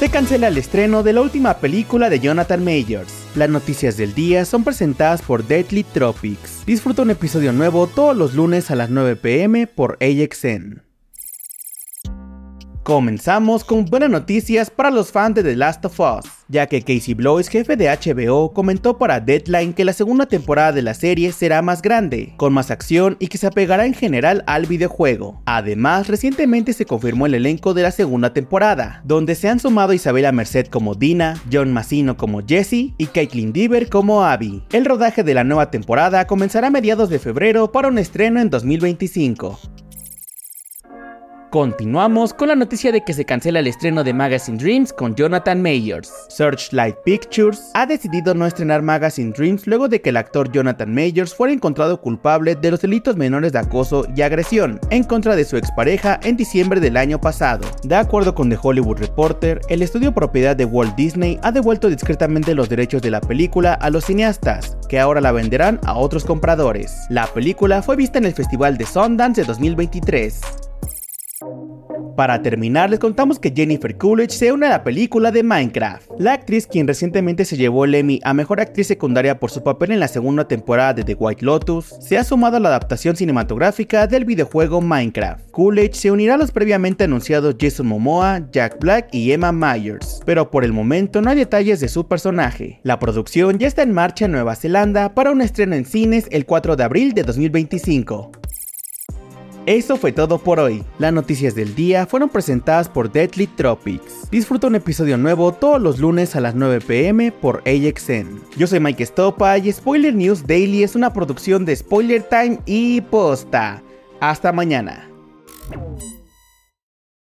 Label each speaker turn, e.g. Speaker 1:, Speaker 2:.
Speaker 1: Se cancela el estreno de la última película de Jonathan Majors. Las noticias del día son presentadas por Deadly Tropics. Disfruta un episodio nuevo todos los lunes a las 9 pm por AXN. Comenzamos con buenas noticias para los fans de The Last of Us, ya que Casey Bloys, jefe de HBO, comentó para Deadline que la segunda temporada de la serie será más grande, con más acción y que se apegará en general al videojuego. Además, recientemente se confirmó el elenco de la segunda temporada, donde se han sumado Isabela Merced como Dina, John Massino como Jesse y Caitlin Deaver como Abby. El rodaje de la nueva temporada comenzará a mediados de febrero para un estreno en 2025. Continuamos con la noticia de que se cancela el estreno de Magazine Dreams con Jonathan Mayers. Searchlight Pictures ha decidido no estrenar Magazine Dreams luego de que el actor Jonathan Mayers fuera encontrado culpable de los delitos menores de acoso y agresión en contra de su expareja en diciembre del año pasado. De acuerdo con The Hollywood Reporter, el estudio propiedad de Walt Disney ha devuelto discretamente los derechos de la película a los cineastas, que ahora la venderán a otros compradores. La película fue vista en el Festival de Sundance de 2023. Para terminar, les contamos que Jennifer Coolidge se une a la película de Minecraft. La actriz, quien recientemente se llevó el Emmy a Mejor Actriz Secundaria por su papel en la segunda temporada de The White Lotus, se ha sumado a la adaptación cinematográfica del videojuego Minecraft. Coolidge se unirá a los previamente anunciados Jason Momoa, Jack Black y Emma Myers, pero por el momento no hay detalles de su personaje. La producción ya está en marcha en Nueva Zelanda para un estreno en cines el 4 de abril de 2025. Eso fue todo por hoy. Las noticias del día fueron presentadas por Deadly Tropics. Disfruta un episodio nuevo todos los lunes a las 9 pm por AXN. Yo soy Mike Stopa y Spoiler News Daily es una producción de Spoiler Time y Posta. Hasta mañana.